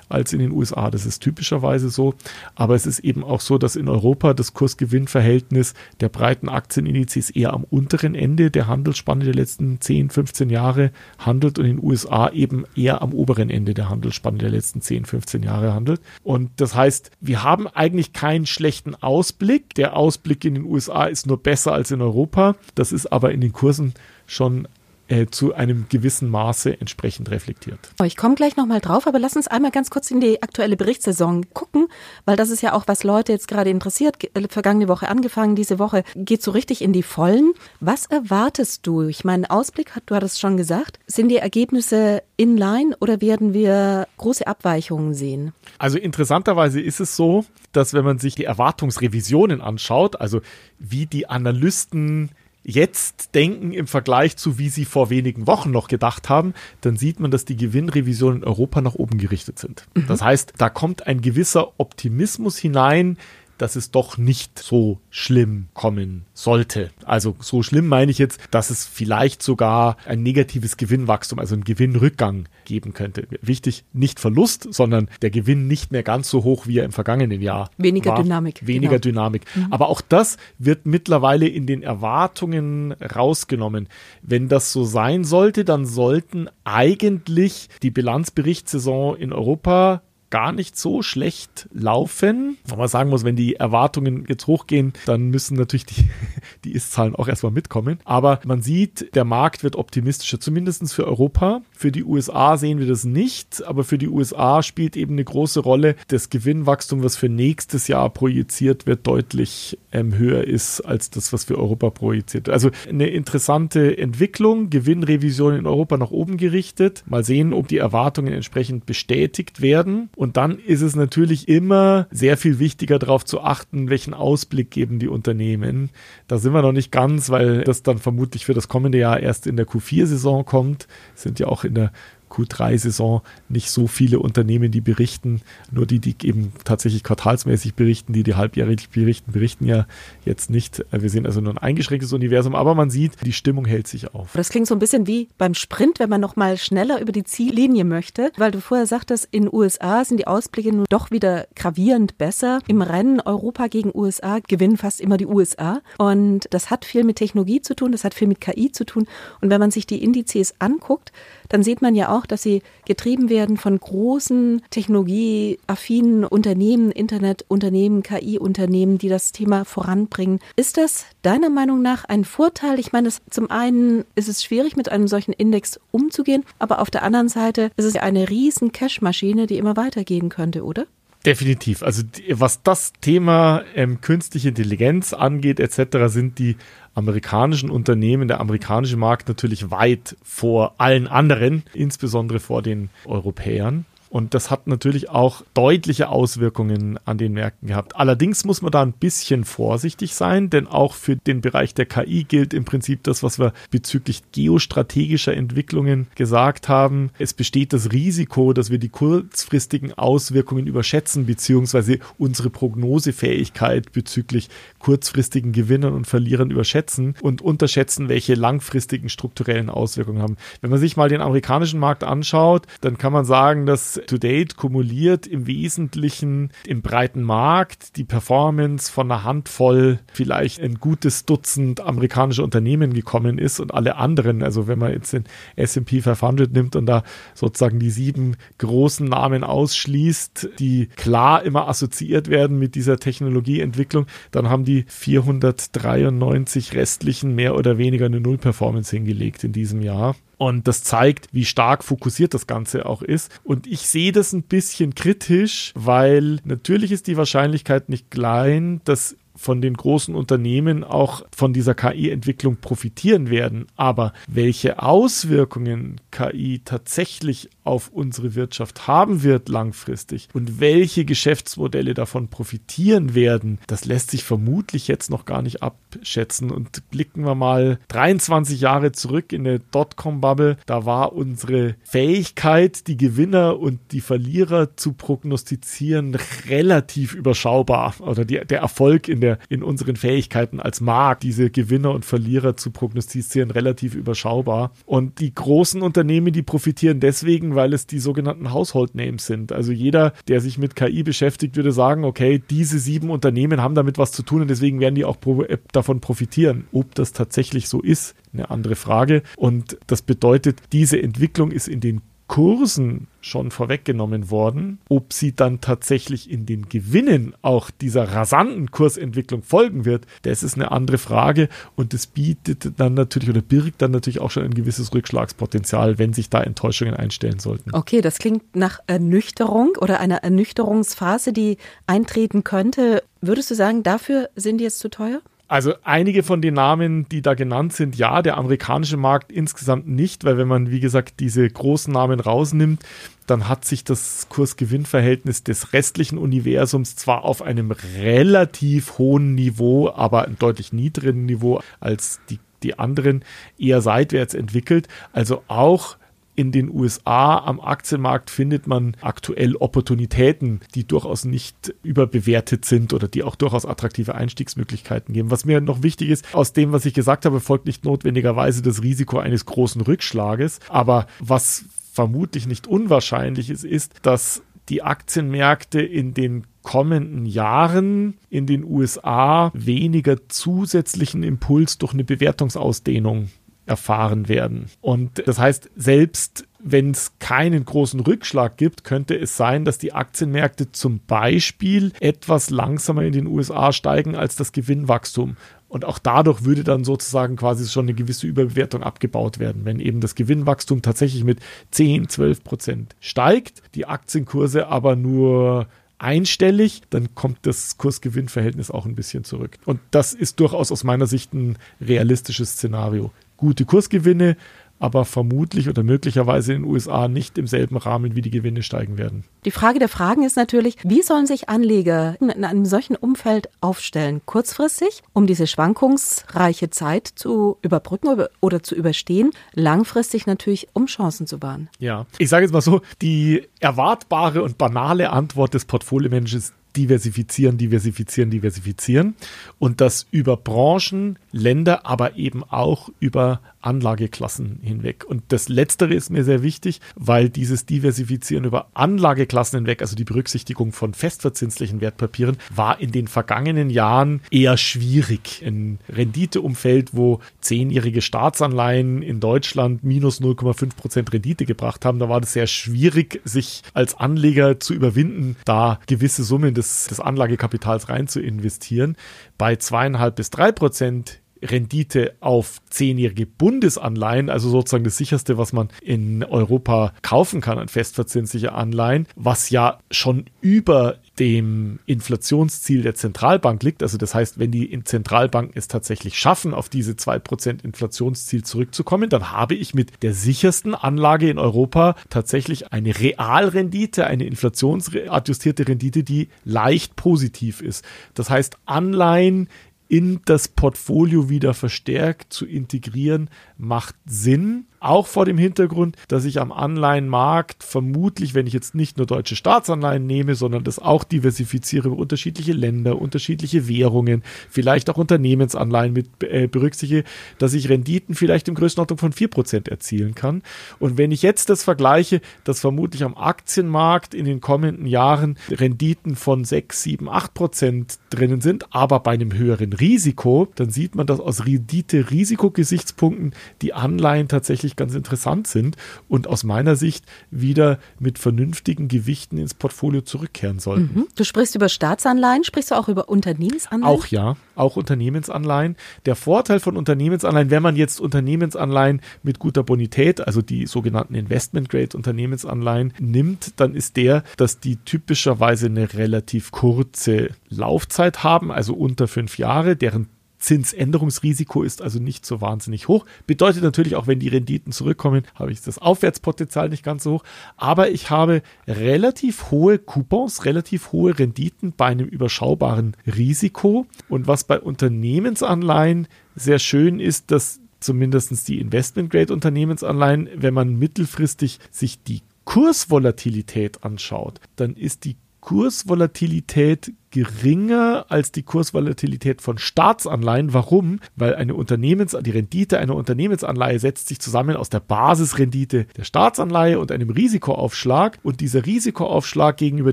als in den USA. Das ist typischerweise so. Aber es ist eben auch so, dass in Europa das Kursgewinnverhältnis der breiten Aktienindizes eher am unteren Ende der Handelsspanne der letzten 10, 15 Jahre handelt und in den USA eben eher am oberen Ende der Handelsspanne der letzten 10, 15 Jahre handelt. Und das heißt, wir haben eigentlich keinen schlechten Ausblick. Der Ausblick in den USA ist nur besser als in Europa. Das ist aber in den Kursen schon äh, zu einem gewissen Maße entsprechend reflektiert. Ich komme gleich nochmal drauf, aber lass uns einmal ganz kurz in die aktuelle Berichtssaison gucken, weil das ist ja auch, was Leute jetzt gerade interessiert. Äh, vergangene Woche angefangen, diese Woche geht so richtig in die Vollen. Was erwartest du? Ich meine, Ausblick, du hattest schon gesagt, sind die Ergebnisse inline oder werden wir große Abweichungen sehen? Also interessanterweise ist es so, dass wenn man sich die Erwartungsrevisionen anschaut, also wie die Analysten jetzt denken im Vergleich zu wie sie vor wenigen Wochen noch gedacht haben, dann sieht man, dass die Gewinnrevisionen in Europa nach oben gerichtet sind. Mhm. Das heißt, da kommt ein gewisser Optimismus hinein, dass es doch nicht so schlimm kommen sollte. Also so schlimm meine ich jetzt, dass es vielleicht sogar ein negatives Gewinnwachstum, also einen Gewinnrückgang geben könnte. Wichtig, nicht Verlust, sondern der Gewinn nicht mehr ganz so hoch, wie er im vergangenen Jahr Weniger war. Dynamik. Weniger genau. Dynamik. Mhm. Aber auch das wird mittlerweile in den Erwartungen rausgenommen. Wenn das so sein sollte, dann sollten eigentlich die Bilanzberichtssaison in Europa gar nicht so schlecht laufen. Wenn man sagen muss, wenn die Erwartungen jetzt hochgehen, dann müssen natürlich die, [LAUGHS] die Ist-Zahlen auch erstmal mitkommen. Aber man sieht, der Markt wird optimistischer, zumindest für Europa. Für die USA sehen wir das nicht, aber für die USA spielt eben eine große Rolle. Das Gewinnwachstum, was für nächstes Jahr projiziert wird, deutlich ähm, höher ist als das, was für Europa projiziert. Also eine interessante Entwicklung. Gewinnrevision in Europa nach oben gerichtet. Mal sehen, ob die Erwartungen entsprechend bestätigt werden. Und dann ist es natürlich immer sehr viel wichtiger darauf zu achten, welchen Ausblick geben die Unternehmen. Da sind wir noch nicht ganz, weil das dann vermutlich für das kommende Jahr erst in der Q4-Saison kommt. Sind ja auch in der Q3-Saison nicht so viele Unternehmen, die berichten. Nur die, die eben tatsächlich quartalsmäßig berichten, die, die halbjährlich berichten, berichten ja jetzt nicht. Wir sehen also nur ein eingeschränktes Universum, aber man sieht, die Stimmung hält sich auf. Das klingt so ein bisschen wie beim Sprint, wenn man noch mal schneller über die Ziellinie möchte, weil du vorher sagtest, in USA sind die Ausblicke nun doch wieder gravierend besser. Im Rennen Europa gegen USA gewinnen fast immer die USA und das hat viel mit Technologie zu tun, das hat viel mit KI zu tun und wenn man sich die Indizes anguckt, dann sieht man ja auch, dass sie getrieben werden von großen technologieaffinen Unternehmen, Internetunternehmen, KI-Unternehmen, die das Thema voranbringen. Ist das deiner Meinung nach ein Vorteil? Ich meine, zum einen ist es schwierig, mit einem solchen Index umzugehen, aber auf der anderen Seite ist es eine riesen Cash-Maschine, die immer weitergehen könnte, oder? Definitiv. Also was das Thema ähm, künstliche Intelligenz angeht etc., sind die amerikanischen Unternehmen, der amerikanische Markt natürlich weit vor allen anderen, insbesondere vor den Europäern. Und das hat natürlich auch deutliche Auswirkungen an den Märkten gehabt. Allerdings muss man da ein bisschen vorsichtig sein, denn auch für den Bereich der KI gilt im Prinzip das, was wir bezüglich geostrategischer Entwicklungen gesagt haben. Es besteht das Risiko, dass wir die kurzfristigen Auswirkungen überschätzen, beziehungsweise unsere Prognosefähigkeit bezüglich kurzfristigen Gewinnern und Verlierern überschätzen und unterschätzen, welche langfristigen strukturellen Auswirkungen haben. Wenn man sich mal den amerikanischen Markt anschaut, dann kann man sagen, dass to date kumuliert im Wesentlichen im breiten Markt die Performance von einer Handvoll, vielleicht ein gutes Dutzend amerikanischer Unternehmen gekommen ist und alle anderen, also wenn man jetzt den S&P 500 nimmt und da sozusagen die sieben großen Namen ausschließt, die klar immer assoziiert werden mit dieser Technologieentwicklung, dann haben die 493 restlichen mehr oder weniger eine Null-Performance hingelegt in diesem Jahr. Und das zeigt, wie stark fokussiert das Ganze auch ist. Und ich sehe das ein bisschen kritisch, weil natürlich ist die Wahrscheinlichkeit nicht klein, dass von den großen Unternehmen auch von dieser KI-Entwicklung profitieren werden. Aber welche Auswirkungen KI tatsächlich auf unsere Wirtschaft haben wird langfristig und welche Geschäftsmodelle davon profitieren werden, das lässt sich vermutlich jetzt noch gar nicht abschätzen. Und blicken wir mal 23 Jahre zurück in der Dotcom-Bubble, da war unsere Fähigkeit, die Gewinner und die Verlierer zu prognostizieren, relativ überschaubar. Oder die, der Erfolg in der wir in unseren Fähigkeiten als Markt, diese Gewinner und Verlierer zu prognostizieren, relativ überschaubar. Und die großen Unternehmen, die profitieren deswegen, weil es die sogenannten Household Names sind. Also jeder, der sich mit KI beschäftigt, würde sagen, okay, diese sieben Unternehmen haben damit was zu tun und deswegen werden die auch äh, davon profitieren. Ob das tatsächlich so ist, eine andere Frage. Und das bedeutet, diese Entwicklung ist in den Kursen schon vorweggenommen worden. Ob sie dann tatsächlich in den Gewinnen auch dieser rasanten Kursentwicklung folgen wird, das ist eine andere Frage und es bietet dann natürlich oder birgt dann natürlich auch schon ein gewisses Rückschlagspotenzial, wenn sich da Enttäuschungen einstellen sollten. Okay, das klingt nach Ernüchterung oder einer Ernüchterungsphase, die eintreten könnte. Würdest du sagen, dafür sind die jetzt zu teuer? Also einige von den Namen, die da genannt sind, ja, der amerikanische Markt insgesamt nicht, weil wenn man, wie gesagt, diese großen Namen rausnimmt, dann hat sich das Kurs-Gewinn-Verhältnis des restlichen Universums zwar auf einem relativ hohen Niveau, aber einem deutlich niedrigen Niveau als die, die anderen eher seitwärts entwickelt. Also auch in den USA am Aktienmarkt findet man aktuell Opportunitäten, die durchaus nicht überbewertet sind oder die auch durchaus attraktive Einstiegsmöglichkeiten geben. Was mir noch wichtig ist, aus dem, was ich gesagt habe, folgt nicht notwendigerweise das Risiko eines großen Rückschlages. Aber was vermutlich nicht unwahrscheinlich ist, ist, dass die Aktienmärkte in den kommenden Jahren in den USA weniger zusätzlichen Impuls durch eine Bewertungsausdehnung erfahren werden. Und das heißt, selbst wenn es keinen großen Rückschlag gibt, könnte es sein, dass die Aktienmärkte zum Beispiel etwas langsamer in den USA steigen als das Gewinnwachstum. Und auch dadurch würde dann sozusagen quasi schon eine gewisse Überbewertung abgebaut werden. Wenn eben das Gewinnwachstum tatsächlich mit 10, 12 Prozent steigt, die Aktienkurse aber nur einstellig, dann kommt das Kursgewinnverhältnis auch ein bisschen zurück. Und das ist durchaus aus meiner Sicht ein realistisches Szenario gute Kursgewinne, aber vermutlich oder möglicherweise in den USA nicht im selben Rahmen, wie die Gewinne steigen werden. Die Frage der Fragen ist natürlich, wie sollen sich Anleger in einem solchen Umfeld aufstellen? Kurzfristig, um diese schwankungsreiche Zeit zu überbrücken oder zu überstehen, langfristig natürlich, um Chancen zu wahren. Ja, ich sage jetzt mal so, die erwartbare und banale Antwort des Portfolio-Managers diversifizieren, diversifizieren, diversifizieren und das über Branchen, Länder, aber eben auch über Anlageklassen hinweg. Und das Letztere ist mir sehr wichtig, weil dieses Diversifizieren über Anlageklassen hinweg, also die Berücksichtigung von festverzinslichen Wertpapieren, war in den vergangenen Jahren eher schwierig. Ein Renditeumfeld, wo zehnjährige Staatsanleihen in Deutschland minus 0,5 Prozent Rendite gebracht haben, da war das sehr schwierig, sich als Anleger zu überwinden, da gewisse Summen des, des Anlagekapitals rein zu investieren. Bei zweieinhalb bis drei Prozent Rendite auf zehnjährige Bundesanleihen, also sozusagen das sicherste, was man in Europa kaufen kann an festverzinsliche Anleihen, was ja schon über dem Inflationsziel der Zentralbank liegt. Also das heißt, wenn die Zentralbanken es tatsächlich schaffen, auf diese 2% Inflationsziel zurückzukommen, dann habe ich mit der sichersten Anlage in Europa tatsächlich eine Realrendite, eine inflationsadjustierte Rendite, die leicht positiv ist. Das heißt, Anleihen in das Portfolio wieder verstärkt zu integrieren, macht Sinn. Auch vor dem Hintergrund, dass ich am Anleihenmarkt vermutlich, wenn ich jetzt nicht nur deutsche Staatsanleihen nehme, sondern das auch diversifiziere über unterschiedliche Länder, unterschiedliche Währungen, vielleicht auch Unternehmensanleihen mit äh, berücksichtige, dass ich Renditen vielleicht im Größenordnung von 4% erzielen kann. Und wenn ich jetzt das vergleiche, dass vermutlich am Aktienmarkt in den kommenden Jahren Renditen von 6, 7, 8% drinnen sind, aber bei einem höheren Risiko, dann sieht man, dass aus Rendite-Risikogesichtspunkten die Anleihen tatsächlich ganz interessant sind und aus meiner Sicht wieder mit vernünftigen Gewichten ins Portfolio zurückkehren sollten. Mhm. Du sprichst über Staatsanleihen, sprichst du auch über Unternehmensanleihen? Auch ja, auch Unternehmensanleihen. Der Vorteil von Unternehmensanleihen, wenn man jetzt Unternehmensanleihen mit guter Bonität, also die sogenannten Investment-Grade-Unternehmensanleihen nimmt, dann ist der, dass die typischerweise eine relativ kurze Laufzeit haben, also unter fünf Jahre, deren Zinsänderungsrisiko ist also nicht so wahnsinnig hoch. Bedeutet natürlich auch, wenn die Renditen zurückkommen, habe ich das Aufwärtspotenzial nicht ganz so hoch. Aber ich habe relativ hohe Coupons, relativ hohe Renditen bei einem überschaubaren Risiko. Und was bei Unternehmensanleihen sehr schön ist, dass zumindest die Investment-Grade-Unternehmensanleihen, wenn man mittelfristig sich die Kursvolatilität anschaut, dann ist die Kursvolatilität geringer als die Kursvolatilität von Staatsanleihen. Warum? Weil eine Unternehmens die Rendite einer Unternehmensanleihe setzt sich zusammen aus der Basisrendite der Staatsanleihe und einem Risikoaufschlag und dieser Risikoaufschlag gegenüber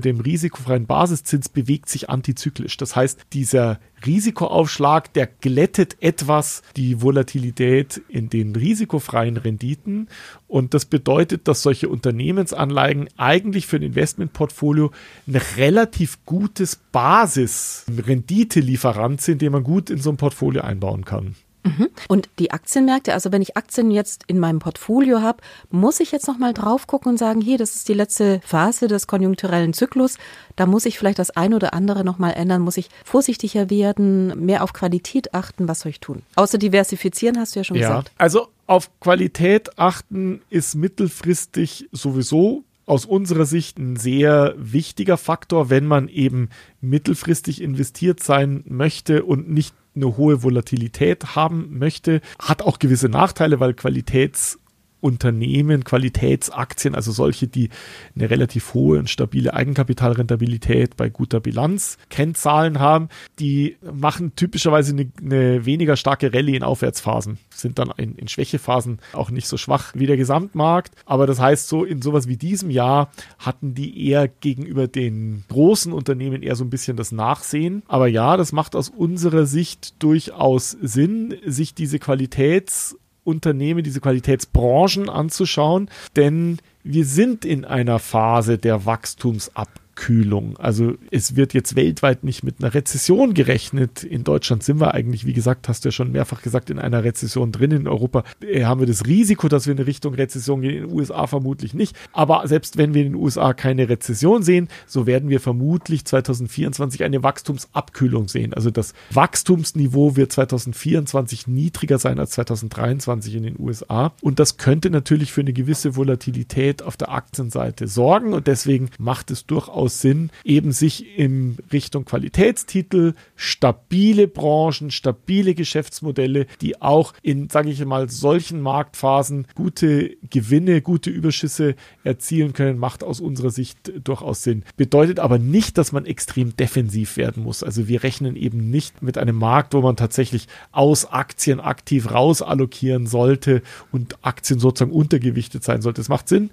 dem risikofreien Basiszins bewegt sich antizyklisch. Das heißt, dieser Risikoaufschlag, der glättet etwas die Volatilität in den risikofreien Renditen. Und das bedeutet, dass solche Unternehmensanleihen eigentlich für ein Investmentportfolio ein relativ gutes Basis-Renditelieferant sind, den man gut in so ein Portfolio einbauen kann. Mhm. Und die Aktienmärkte, also wenn ich Aktien jetzt in meinem Portfolio habe, muss ich jetzt nochmal drauf gucken und sagen, hier, das ist die letzte Phase des konjunkturellen Zyklus, da muss ich vielleicht das ein oder andere nochmal ändern, muss ich vorsichtiger werden, mehr auf Qualität achten, was soll ich tun? Außer diversifizieren, hast du ja schon ja, gesagt. Also auf Qualität achten ist mittelfristig sowieso aus unserer Sicht ein sehr wichtiger Faktor, wenn man eben mittelfristig investiert sein möchte und nicht eine hohe Volatilität haben möchte. Hat auch gewisse Nachteile, weil Qualitäts Unternehmen, Qualitätsaktien, also solche, die eine relativ hohe und stabile Eigenkapitalrentabilität bei guter Bilanz, Kennzahlen haben, die machen typischerweise eine, eine weniger starke Rallye in Aufwärtsphasen, sind dann in, in, Schwächephasen auch nicht so schwach wie der Gesamtmarkt. Aber das heißt, so in sowas wie diesem Jahr hatten die eher gegenüber den großen Unternehmen eher so ein bisschen das Nachsehen. Aber ja, das macht aus unserer Sicht durchaus Sinn, sich diese Qualitäts Unternehmen, diese Qualitätsbranchen anzuschauen, denn wir sind in einer Phase der Wachstumsabgabe. Abkühlung. Also es wird jetzt weltweit nicht mit einer Rezession gerechnet. In Deutschland sind wir eigentlich, wie gesagt, hast du ja schon mehrfach gesagt, in einer Rezession drin. In Europa äh, haben wir das Risiko, dass wir in Richtung Rezession gehen. In den USA vermutlich nicht. Aber selbst wenn wir in den USA keine Rezession sehen, so werden wir vermutlich 2024 eine Wachstumsabkühlung sehen. Also das Wachstumsniveau wird 2024 niedriger sein als 2023 in den USA. Und das könnte natürlich für eine gewisse Volatilität auf der Aktienseite sorgen. Und deswegen macht es durchaus durchaus Sinn, eben sich in Richtung Qualitätstitel, stabile Branchen, stabile Geschäftsmodelle, die auch in, sage ich mal, solchen Marktphasen gute Gewinne, gute Überschüsse erzielen können, macht aus unserer Sicht durchaus Sinn. Bedeutet aber nicht, dass man extrem defensiv werden muss. Also wir rechnen eben nicht mit einem Markt, wo man tatsächlich aus Aktien aktiv rausallokieren sollte und Aktien sozusagen untergewichtet sein sollte. Es macht Sinn,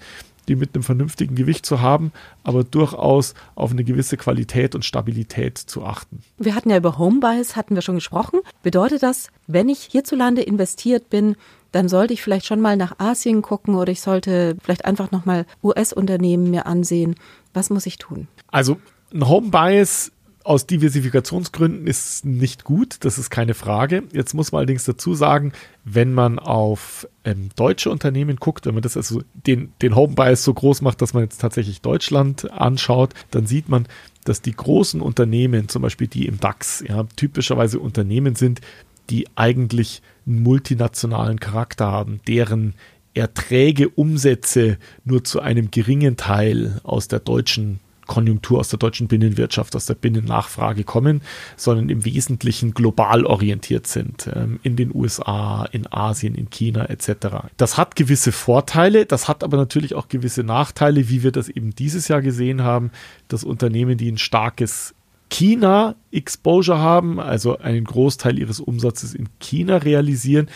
die mit einem vernünftigen Gewicht zu haben, aber durchaus auf eine gewisse Qualität und Stabilität zu achten. Wir hatten ja über Homebuys, hatten wir schon gesprochen. Bedeutet das, wenn ich hierzulande investiert bin, dann sollte ich vielleicht schon mal nach Asien gucken oder ich sollte vielleicht einfach nochmal US-Unternehmen mir ansehen. Was muss ich tun? Also ein Homebuys aus Diversifikationsgründen ist nicht gut, das ist keine Frage. Jetzt muss man allerdings dazu sagen, wenn man auf ähm, deutsche Unternehmen guckt, wenn man das also den, den Home Bias so groß macht, dass man jetzt tatsächlich Deutschland anschaut, dann sieht man, dass die großen Unternehmen, zum Beispiel die im DAX, ja, typischerweise Unternehmen sind, die eigentlich einen multinationalen Charakter haben, deren Erträge, Umsätze nur zu einem geringen Teil aus der deutschen Konjunktur aus der deutschen Binnenwirtschaft, aus der Binnennachfrage kommen, sondern im Wesentlichen global orientiert sind, ähm, in den USA, in Asien, in China etc. Das hat gewisse Vorteile, das hat aber natürlich auch gewisse Nachteile, wie wir das eben dieses Jahr gesehen haben, dass Unternehmen, die ein starkes China-Exposure haben, also einen Großteil ihres Umsatzes in China realisieren,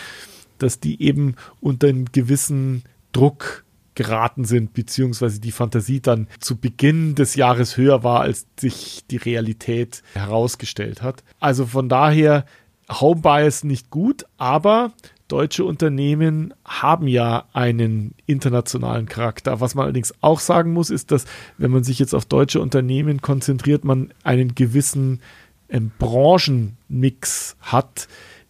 dass die eben unter einem gewissen Druck geraten sind, beziehungsweise die Fantasie dann zu Beginn des Jahres höher war, als sich die Realität herausgestellt hat. Also von daher Home Bias nicht gut, aber deutsche Unternehmen haben ja einen internationalen Charakter. Was man allerdings auch sagen muss, ist, dass wenn man sich jetzt auf deutsche Unternehmen konzentriert, man einen gewissen ähm, Branchenmix hat,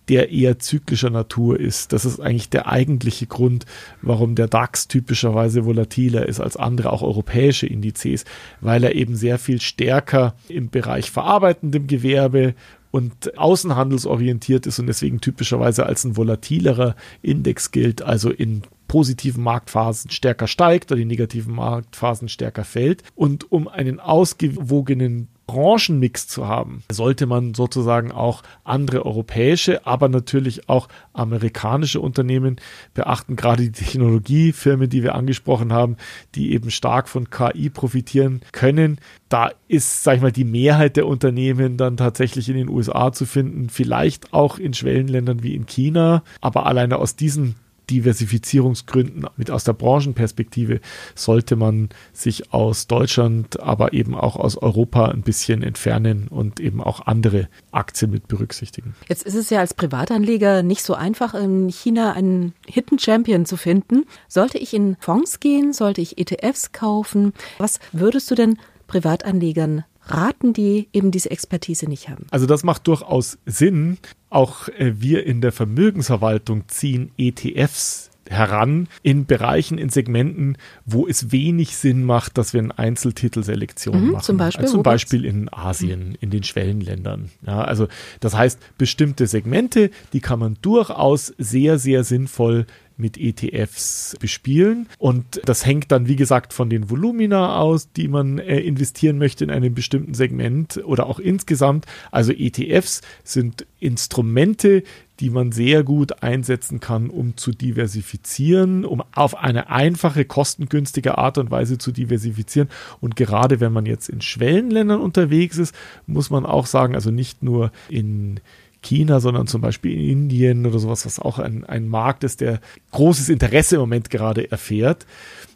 der eher zyklischer Natur ist. Das ist eigentlich der eigentliche Grund, warum der DAX typischerweise volatiler ist als andere, auch europäische Indizes, weil er eben sehr viel stärker im Bereich verarbeitendem Gewerbe und außenhandelsorientiert ist und deswegen typischerweise als ein volatilerer Index gilt, also in positiven Marktphasen stärker steigt oder die negativen Marktphasen stärker fällt. Und um einen ausgewogenen Branchenmix zu haben, sollte man sozusagen auch andere europäische, aber natürlich auch amerikanische Unternehmen beachten, gerade die Technologiefirmen, die wir angesprochen haben, die eben stark von KI profitieren können. Da ist, sag ich mal, die Mehrheit der Unternehmen dann tatsächlich in den USA zu finden, vielleicht auch in Schwellenländern wie in China, aber alleine aus diesen Diversifizierungsgründen mit aus der Branchenperspektive sollte man sich aus Deutschland, aber eben auch aus Europa ein bisschen entfernen und eben auch andere Aktien mit berücksichtigen. Jetzt ist es ja als Privatanleger nicht so einfach, in China einen Hidden Champion zu finden. Sollte ich in Fonds gehen? Sollte ich ETFs kaufen? Was würdest du denn Privatanlegern raten, die eben diese Expertise nicht haben? Also das macht durchaus Sinn. Auch äh, wir in der Vermögensverwaltung ziehen ETFs heran in Bereichen, in Segmenten, wo es wenig Sinn macht, dass wir eine Einzeltitelselektion mhm, machen. Zum Beispiel, also zum Beispiel in Asien, mhm. in den Schwellenländern. Ja, also das heißt, bestimmte Segmente, die kann man durchaus sehr, sehr sinnvoll mit ETFs bespielen. Und das hängt dann, wie gesagt, von den Volumina aus, die man äh, investieren möchte in einem bestimmten Segment oder auch insgesamt. Also ETFs sind Instrumente, die man sehr gut einsetzen kann, um zu diversifizieren, um auf eine einfache, kostengünstige Art und Weise zu diversifizieren. Und gerade wenn man jetzt in Schwellenländern unterwegs ist, muss man auch sagen, also nicht nur in China, sondern zum Beispiel in Indien oder sowas, was auch ein, ein Markt ist, der großes Interesse im Moment gerade erfährt,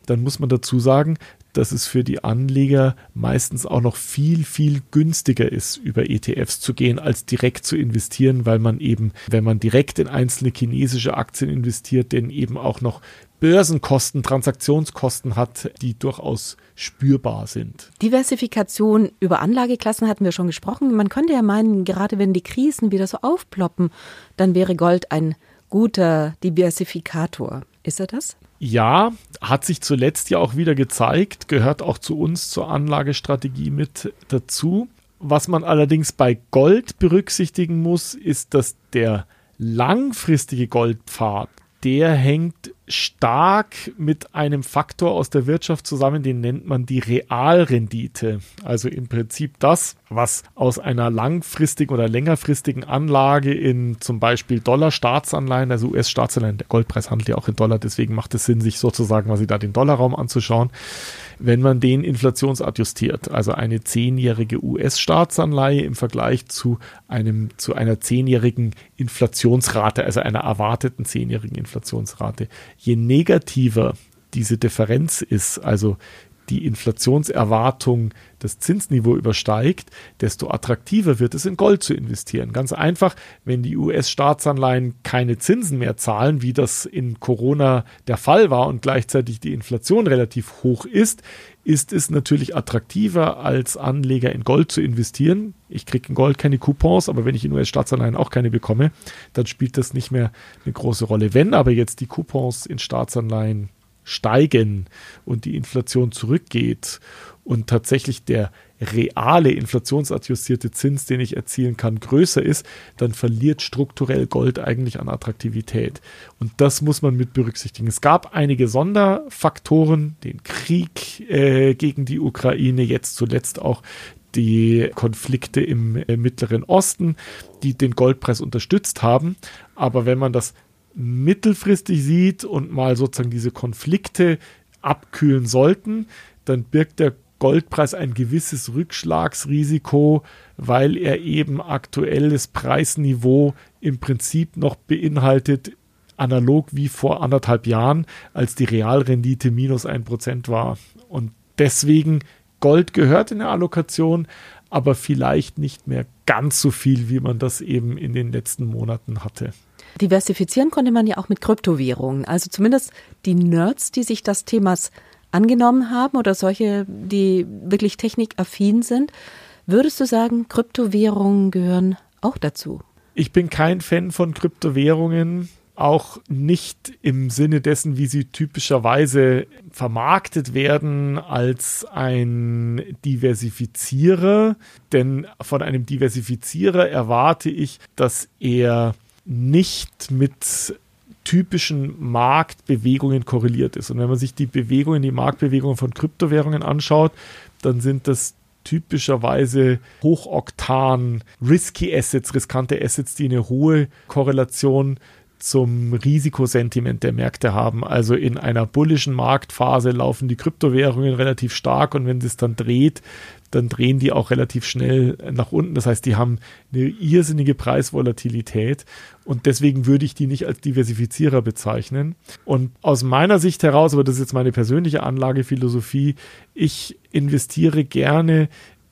dann muss man dazu sagen, dass es für die Anleger meistens auch noch viel, viel günstiger ist, über ETFs zu gehen, als direkt zu investieren, weil man eben, wenn man direkt in einzelne chinesische Aktien investiert, denn eben auch noch Börsenkosten, Transaktionskosten hat, die durchaus spürbar sind. Diversifikation über Anlageklassen hatten wir schon gesprochen. Man könnte ja meinen, gerade wenn die Krisen wieder so aufploppen, dann wäre Gold ein guter Diversifikator. Ist er das? Ja, hat sich zuletzt ja auch wieder gezeigt, gehört auch zu uns zur Anlagestrategie mit dazu. Was man allerdings bei Gold berücksichtigen muss, ist, dass der langfristige Goldpfad der hängt stark mit einem Faktor aus der Wirtschaft zusammen, den nennt man die Realrendite. Also im Prinzip das, was aus einer langfristigen oder längerfristigen Anlage in zum Beispiel Dollar-Staatsanleihen, also US-Staatsanleihen, der Goldpreis handelt ja auch in Dollar, deswegen macht es Sinn, sich sozusagen quasi da den Dollarraum anzuschauen wenn man den inflationsadjustiert, also eine zehnjährige US-Staatsanleihe im Vergleich zu einem, zu einer zehnjährigen Inflationsrate, also einer erwarteten zehnjährigen Inflationsrate. Je negativer diese Differenz ist, also die Inflationserwartung das Zinsniveau übersteigt, desto attraktiver wird es in Gold zu investieren. Ganz einfach, wenn die US-Staatsanleihen keine Zinsen mehr zahlen, wie das in Corona der Fall war und gleichzeitig die Inflation relativ hoch ist, ist es natürlich attraktiver als Anleger in Gold zu investieren. Ich kriege in Gold keine Coupons, aber wenn ich in US-Staatsanleihen auch keine bekomme, dann spielt das nicht mehr eine große Rolle. Wenn aber jetzt die Coupons in Staatsanleihen steigen und die Inflation zurückgeht und tatsächlich der reale inflationsadjustierte Zins, den ich erzielen kann, größer ist, dann verliert strukturell Gold eigentlich an Attraktivität. Und das muss man mit berücksichtigen. Es gab einige Sonderfaktoren, den Krieg äh, gegen die Ukraine, jetzt zuletzt auch die Konflikte im äh, Mittleren Osten, die den Goldpreis unterstützt haben. Aber wenn man das mittelfristig sieht und mal sozusagen diese Konflikte abkühlen sollten, dann birgt der Goldpreis ein gewisses Rückschlagsrisiko, weil er eben aktuelles Preisniveau im Prinzip noch beinhaltet, analog wie vor anderthalb Jahren, als die Realrendite minus ein Prozent war. Und deswegen Gold gehört in der Allokation, aber vielleicht nicht mehr ganz so viel, wie man das eben in den letzten Monaten hatte. Diversifizieren konnte man ja auch mit Kryptowährungen. Also zumindest die Nerds, die sich das Themas angenommen haben oder solche, die wirklich technikaffin sind. Würdest du sagen, Kryptowährungen gehören auch dazu? Ich bin kein Fan von Kryptowährungen, auch nicht im Sinne dessen, wie sie typischerweise vermarktet werden als ein Diversifizierer. Denn von einem Diversifizierer erwarte ich, dass er nicht mit typischen Marktbewegungen korreliert ist. Und wenn man sich die Bewegungen, die Marktbewegungen von Kryptowährungen anschaut, dann sind das typischerweise hochoktan risky Assets, riskante Assets, die eine hohe Korrelation zum Risikosentiment der Märkte haben. Also in einer bullischen Marktphase laufen die Kryptowährungen relativ stark und wenn es dann dreht, dann drehen die auch relativ schnell nach unten. Das heißt, die haben eine irrsinnige Preisvolatilität und deswegen würde ich die nicht als Diversifizierer bezeichnen. Und aus meiner Sicht heraus, aber das ist jetzt meine persönliche Anlagephilosophie, ich investiere gerne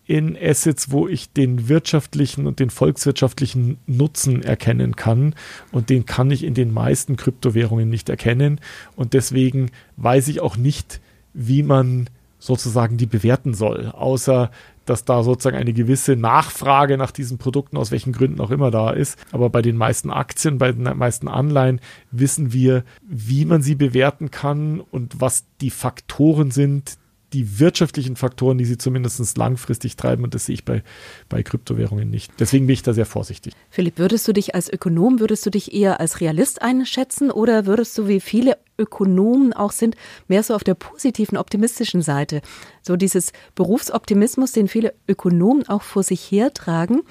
in Assets, wo ich den wirtschaftlichen und den volkswirtschaftlichen Nutzen erkennen kann. Und den kann ich in den meisten Kryptowährungen nicht erkennen. Und deswegen weiß ich auch nicht, wie man sozusagen die bewerten soll, außer dass da sozusagen eine gewisse Nachfrage nach diesen Produkten aus welchen Gründen auch immer da ist. Aber bei den meisten Aktien, bei den meisten Anleihen wissen wir, wie man sie bewerten kann und was die Faktoren sind, die wirtschaftlichen Faktoren, die sie zumindest langfristig treiben. Und das sehe ich bei, bei Kryptowährungen nicht. Deswegen bin ich da sehr vorsichtig. Philipp, würdest du dich als Ökonom, würdest du dich eher als Realist einschätzen oder würdest du, wie viele Ökonomen auch sind, mehr so auf der positiven, optimistischen Seite? So dieses Berufsoptimismus, den viele Ökonomen auch vor sich hertragen.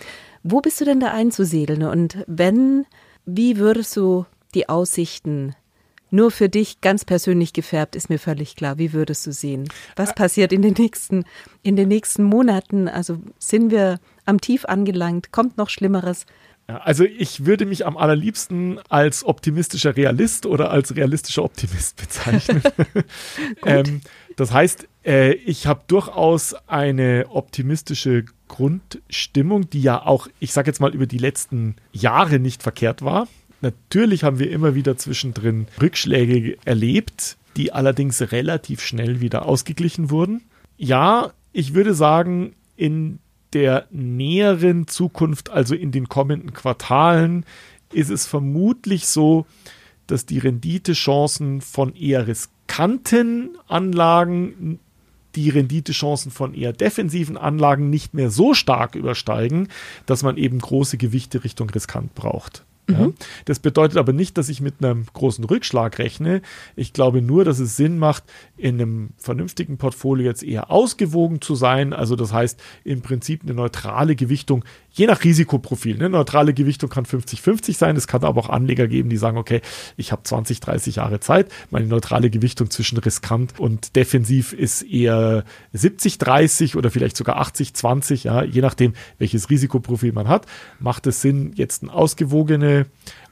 Wo bist du denn da einzusiedeln? Und wenn, wie würdest du die Aussichten nur für dich ganz persönlich gefärbt, ist mir völlig klar. Wie würdest du sehen? Was passiert in den nächsten, in den nächsten Monaten? Also sind wir am Tief angelangt? Kommt noch Schlimmeres? Also ich würde mich am allerliebsten als optimistischer Realist oder als realistischer Optimist [LAUGHS] bezeichnen. [LAUGHS] ähm, das heißt, äh, ich habe durchaus eine optimistische Grundstimmung, die ja auch, ich sage jetzt mal, über die letzten Jahre nicht verkehrt war. Natürlich haben wir immer wieder zwischendrin Rückschläge erlebt, die allerdings relativ schnell wieder ausgeglichen wurden. Ja, ich würde sagen, in der näheren Zukunft, also in den kommenden Quartalen, ist es vermutlich so, dass die Renditechancen von eher riskanten Anlagen die Renditechancen von eher defensiven Anlagen nicht mehr so stark übersteigen, dass man eben große Gewichte Richtung riskant braucht. Ja? Mhm. Das bedeutet aber nicht, dass ich mit einem großen Rückschlag rechne. Ich glaube nur, dass es Sinn macht, in einem vernünftigen Portfolio jetzt eher ausgewogen zu sein. Also das heißt im Prinzip eine neutrale Gewichtung je nach Risikoprofil. Eine neutrale Gewichtung kann 50-50 sein. Es kann aber auch Anleger geben, die sagen, okay, ich habe 20, 30 Jahre Zeit. Meine neutrale Gewichtung zwischen riskant und defensiv ist eher 70-30 oder vielleicht sogar 80-20, ja, je nachdem, welches Risikoprofil man hat, macht es Sinn, jetzt eine ausgewogene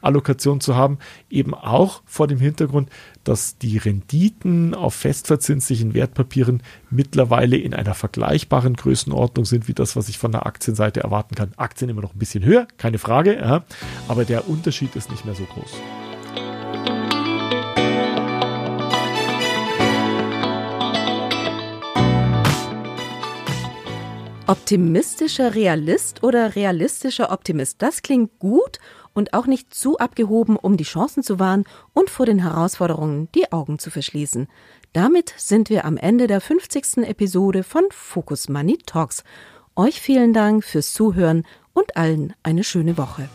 Allokation zu haben, eben auch vor dem Hintergrund, dass die Renditen auf festverzinslichen Wertpapieren mittlerweile in einer vergleichbaren Größenordnung sind wie das, was ich von der Aktienseite erwarten kann. Aktien immer noch ein bisschen höher, keine Frage, ja, aber der Unterschied ist nicht mehr so groß. Optimistischer Realist oder realistischer Optimist, das klingt gut und auch nicht zu abgehoben, um die Chancen zu wahren und vor den Herausforderungen die Augen zu verschließen. Damit sind wir am Ende der 50. Episode von Focus Money Talks. Euch vielen Dank fürs Zuhören und allen eine schöne Woche.